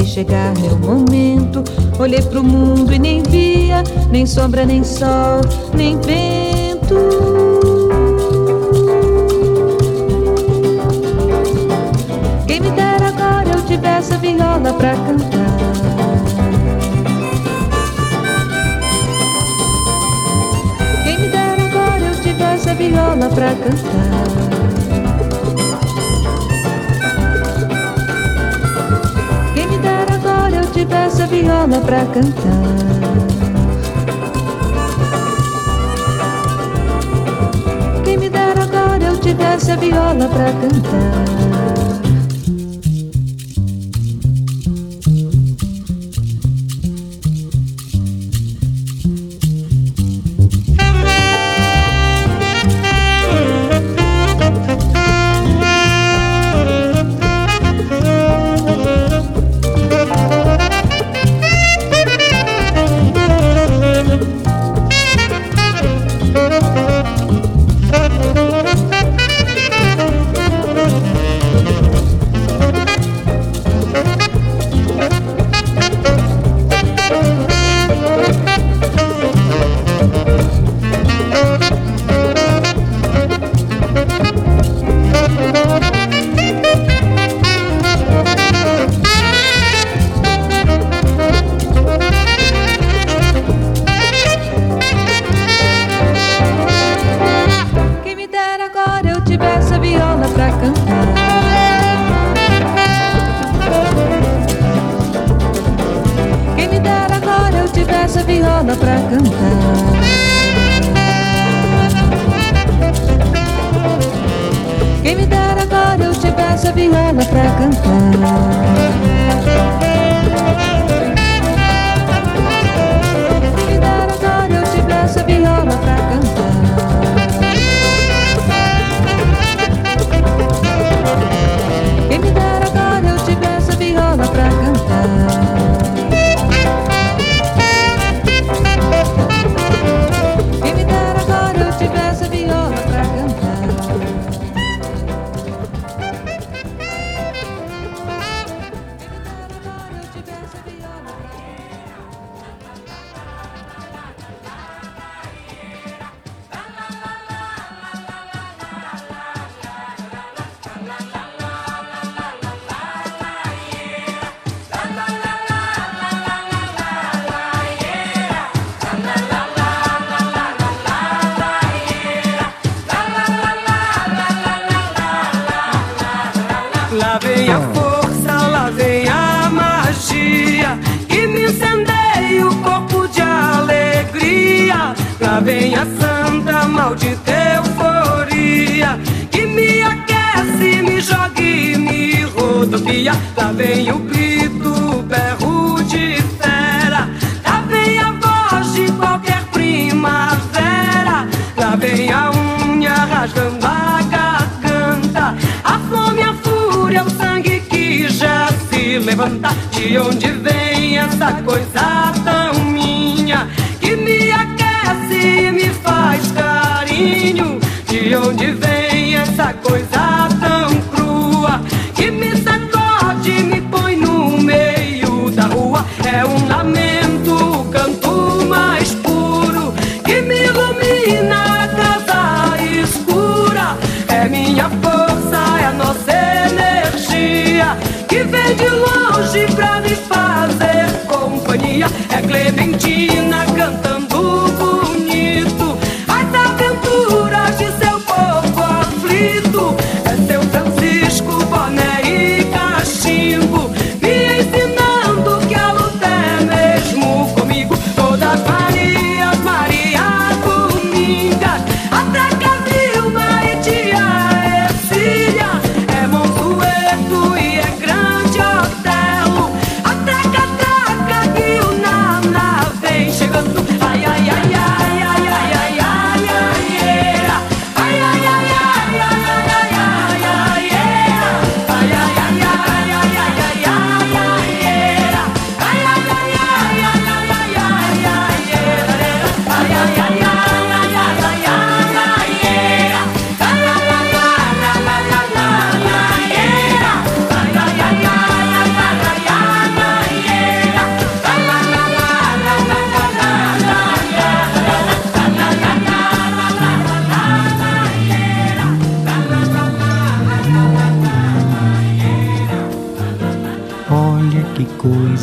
Deixei chegar meu momento. Olhei pro mundo e nem via, nem sombra, nem sol, nem vento. Quem me dera agora eu tivesse a viola pra cantar. Quem me dera agora eu tivesse a viola pra cantar. dessa viola pra cantar. Quem me dera agora eu te a viola pra cantar. vem a santa maldita euforia que me aquece, me joga e me rodopia. Lá vem o grito, o berro de fera. Lá vem a voz de qualquer primavera. Lá vem a unha rasgando a garganta. A fome, a fúria, o sangue que já se levanta. De onde vem essa coisa? claiming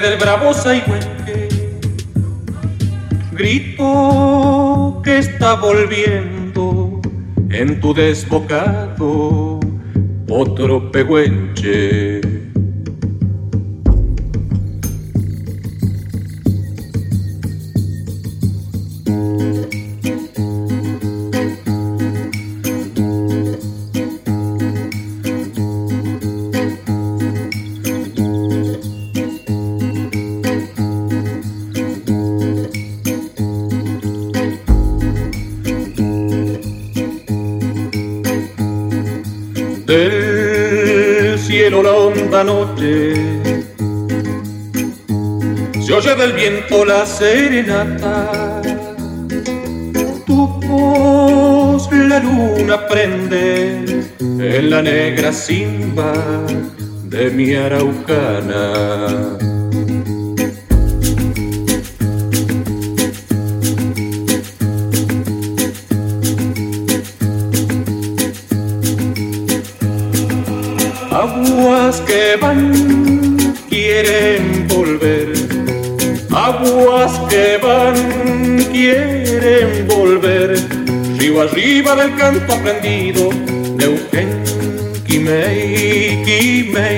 del bravosa y grito que está volviendo en tu desbocado otro pegüenche. Noche se oye del viento la serenata. Tu voz la luna prende en la negra simba de mi araucana. el canto aprendido de Eugen Kimeikime.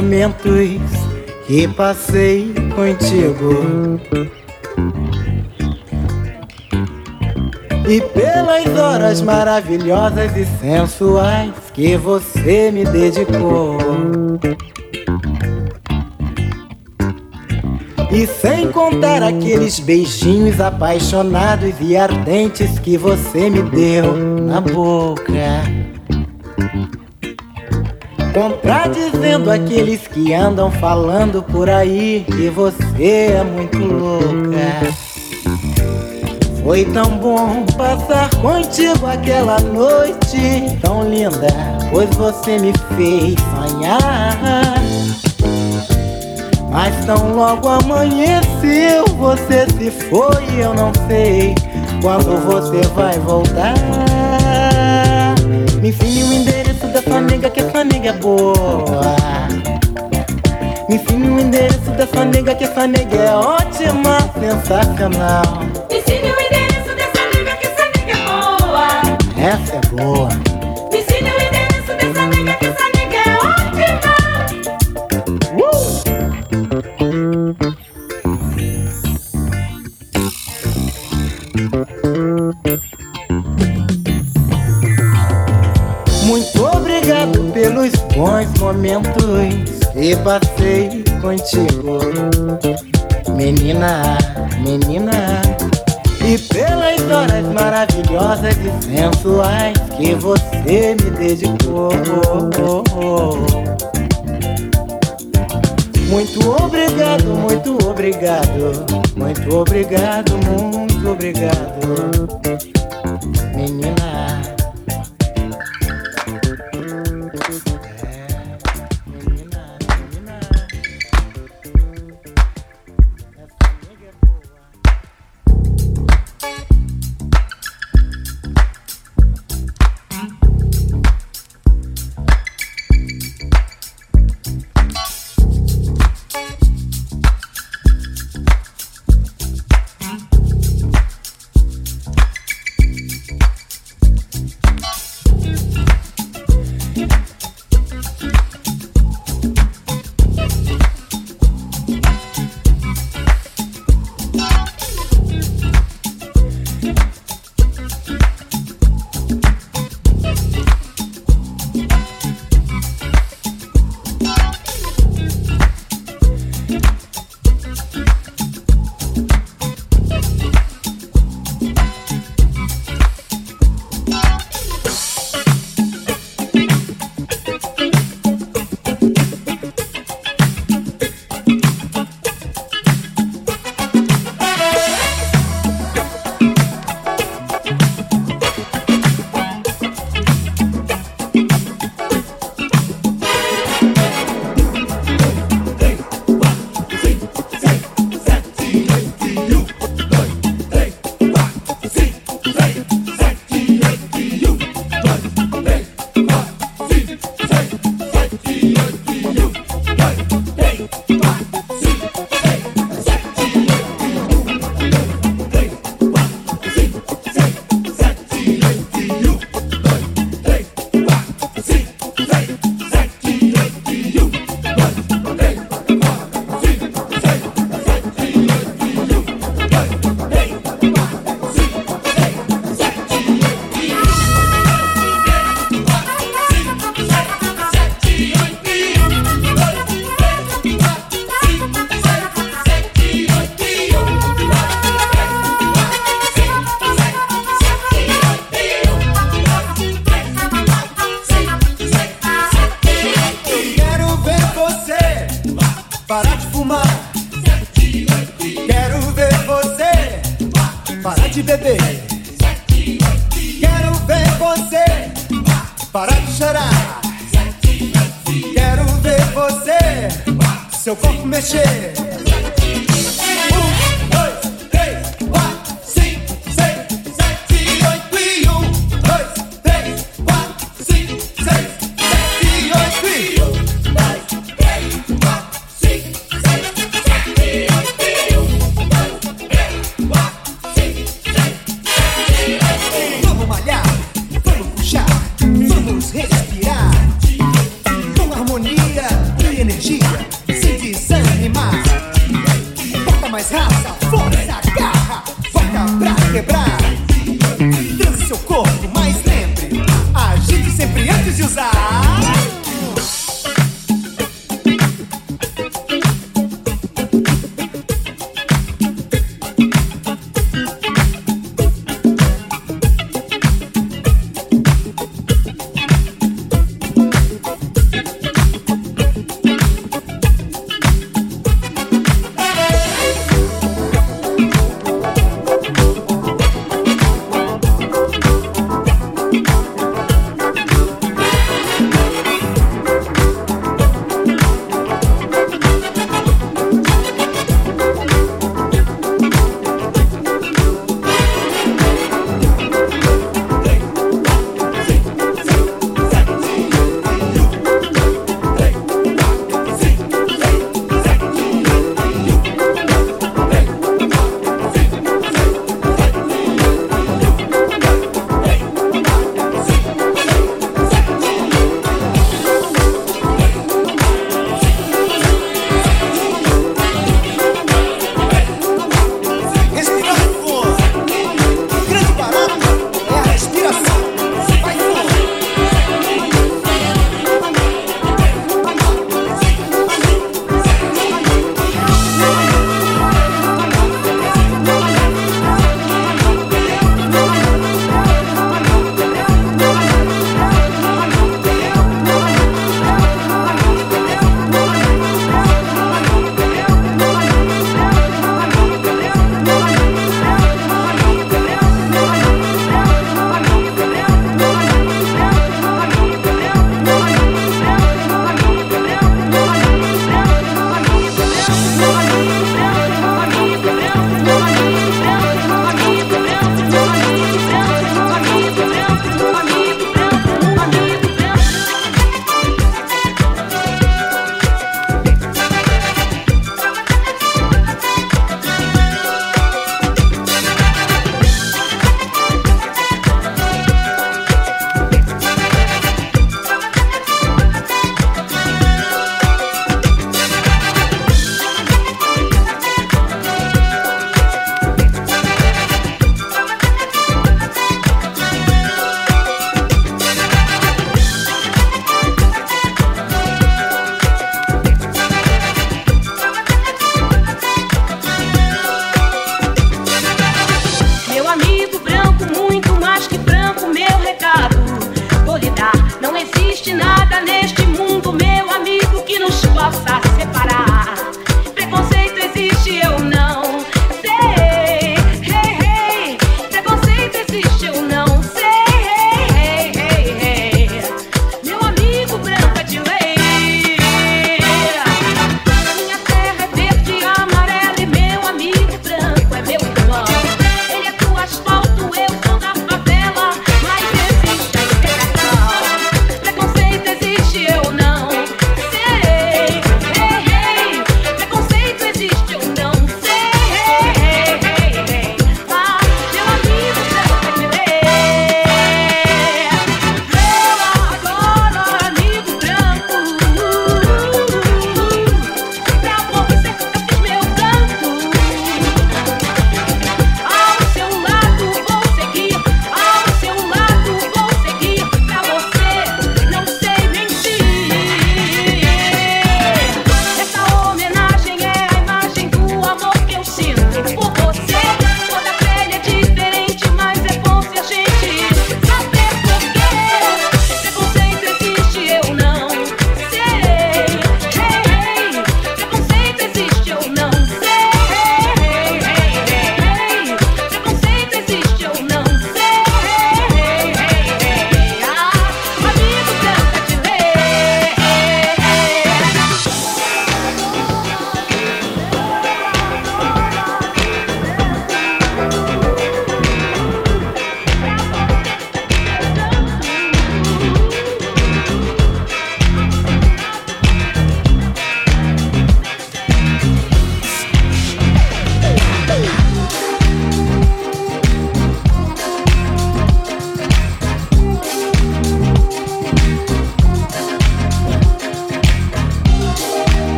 Momentos que passei contigo. E pelas horas maravilhosas e sensuais que você me dedicou. E sem contar aqueles beijinhos apaixonados e ardentes que você me deu na boca. Contradizendo aqueles que andam falando por aí que você é muito louca. Foi tão bom passar contigo aquela noite tão linda, pois você me fez sonhar. Mas tão logo amanheceu, você se foi, eu não sei quando você vai voltar. Me ensine o endereço dessa nega que essa nega é boa. Me ensine o endereço dessa nega que essa nega é ótima, sensacional. Me ensine o endereço dessa nega que essa nega é boa. Essa é boa. Momentos que passei contigo. Menina, menina, E pelas horas maravilhosas e sensuais que você me dedicou. Muito obrigado, muito obrigado, muito obrigado, muito obrigado, menina.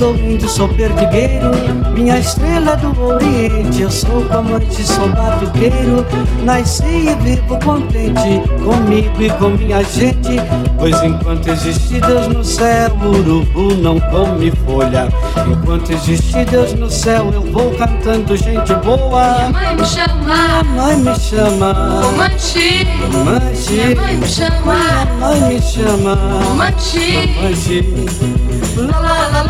Sou índio, sou perdigueiro. Minha estrela do Oriente, eu sou Comanche, sou batuqueiro. Nasci e vivo contente comigo e com minha gente. Pois enquanto existe Deus no céu, o urubu não come folha. Enquanto existe Deus no céu, eu vou cantando gente boa. Minha mãe me chama, Minha mãe me chama. Comanche. Comanche. Minha mãe me chama, Minha mãe me chama. Comanche. Comanche. La la la la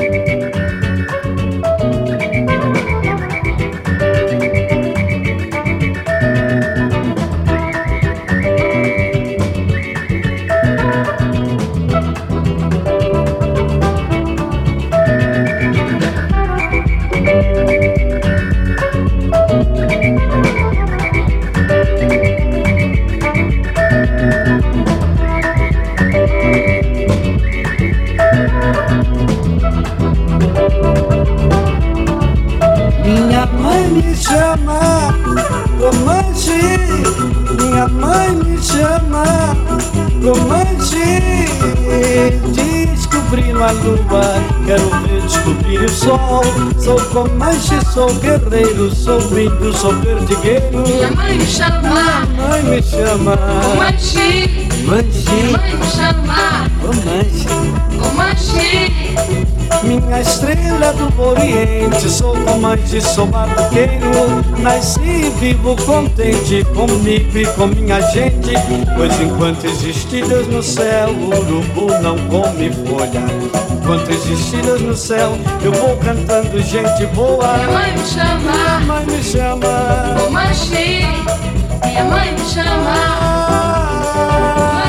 lua, quero ver descobrir o sol. Sou Comanche, sou guerreiro, sou índio, sou perdigueiro. Minha mãe me chama, Minha mãe me chama, Comanche. Comanche. Minha mãe me chama, Comanche. Comanche. Minha estrela do Oriente, sou Comanche, sou batuqueiro. Nasci e vivo contente comigo e com minha gente. Pois enquanto existe Deus no céu, o urubu não come folha. Quantas estrelas no céu, eu vou cantando gente boa. Minha mãe me chama, minha mãe me chama. Vou mexer, minha mãe me chama. Ah.